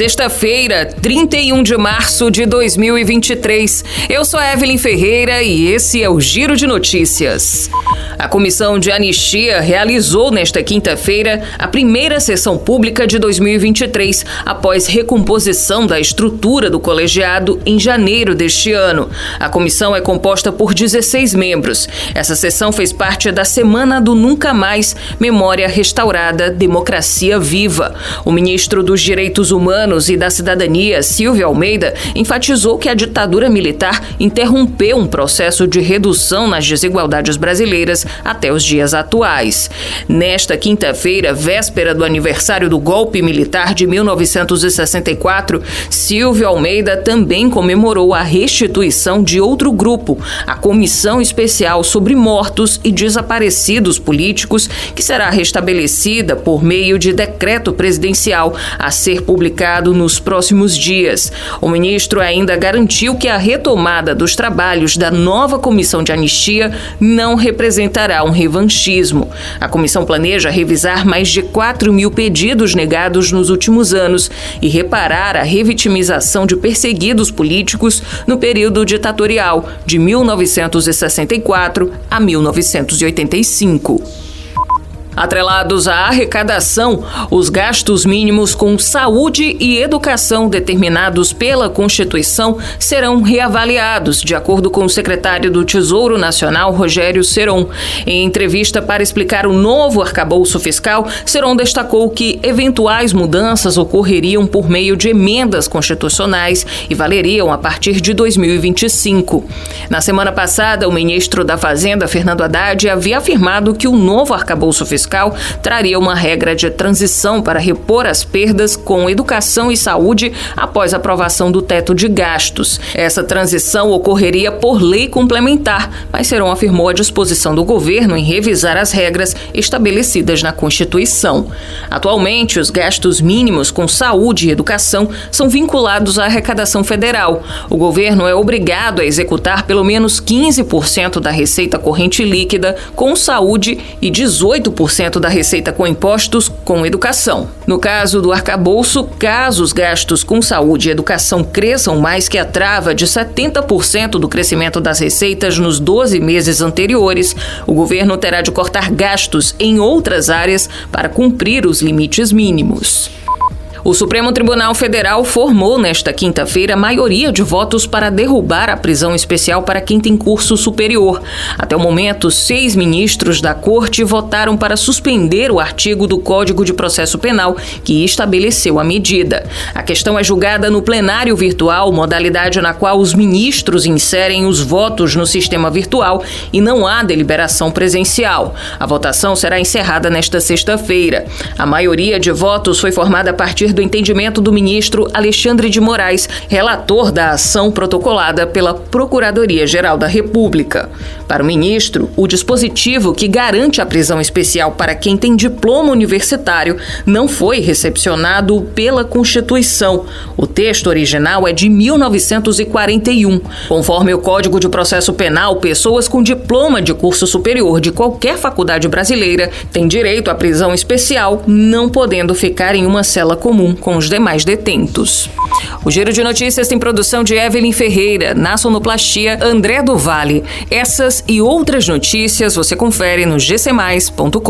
Sexta-feira, 31 de março de 2023. Eu sou Evelyn Ferreira e esse é o Giro de Notícias. A Comissão de Anistia realizou nesta quinta-feira a primeira sessão pública de 2023, após recomposição da estrutura do colegiado em janeiro deste ano. A comissão é composta por 16 membros. Essa sessão fez parte da Semana do Nunca Mais Memória Restaurada Democracia Viva. O ministro dos Direitos Humanos e da Cidadania, Silvio Almeida, enfatizou que a ditadura militar interrompeu um processo de redução nas desigualdades brasileiras até os dias atuais. Nesta quinta-feira, véspera do aniversário do golpe militar de 1964, Silvio Almeida também comemorou a restituição de outro grupo, a Comissão Especial sobre Mortos e Desaparecidos Políticos, que será restabelecida por meio de decreto presidencial a ser publicado nos próximos dias. O ministro ainda garantiu que a retomada dos trabalhos da nova comissão de anistia não representará um revanchismo. A comissão planeja revisar mais de 4 mil pedidos negados nos últimos anos e reparar a revitimização de perseguidos políticos no período ditatorial de 1964 a 1985. Atrelados à arrecadação, os gastos mínimos com saúde e educação determinados pela Constituição serão reavaliados, de acordo com o secretário do Tesouro Nacional, Rogério Seron. Em entrevista para explicar o novo arcabouço fiscal, Seron destacou que eventuais mudanças ocorreriam por meio de emendas constitucionais e valeriam a partir de 2025. Na semana passada, o ministro da Fazenda, Fernando Haddad, havia afirmado que o novo arcabouço fiscal fiscal traria uma regra de transição para repor as perdas com educação e saúde após a aprovação do teto de gastos. Essa transição ocorreria por lei complementar, mas Seron afirmou a disposição do governo em revisar as regras estabelecidas na Constituição. Atualmente, os gastos mínimos com saúde e educação são vinculados à arrecadação federal. O governo é obrigado a executar pelo menos 15% da receita corrente líquida com saúde e 18% 10% da receita com impostos com educação. No caso do arcabouço, caso os gastos com saúde e educação cresçam mais que a trava de 70% do crescimento das receitas nos 12 meses anteriores, o governo terá de cortar gastos em outras áreas para cumprir os limites mínimos. O Supremo Tribunal Federal formou nesta quinta-feira maioria de votos para derrubar a prisão especial para quem tem curso superior. Até o momento, seis ministros da Corte votaram para suspender o artigo do Código de Processo Penal que estabeleceu a medida. A questão é julgada no plenário virtual, modalidade na qual os ministros inserem os votos no sistema virtual e não há deliberação presencial. A votação será encerrada nesta sexta-feira. A maioria de votos foi formada a partir do entendimento do ministro Alexandre de Moraes, relator da ação protocolada pela Procuradoria-Geral da República. Para o ministro, o dispositivo que garante a prisão especial para quem tem diploma universitário não foi recepcionado pela Constituição. O texto original é de 1941. Conforme o Código de Processo Penal, pessoas com diploma de curso superior de qualquer faculdade brasileira têm direito à prisão especial, não podendo ficar em uma cela comum comum com os demais detentos. O Giro de Notícias tem produção de Evelyn Ferreira, na sonoplastia André do Vale. Essas e outras notícias você confere no gcmais.com.br.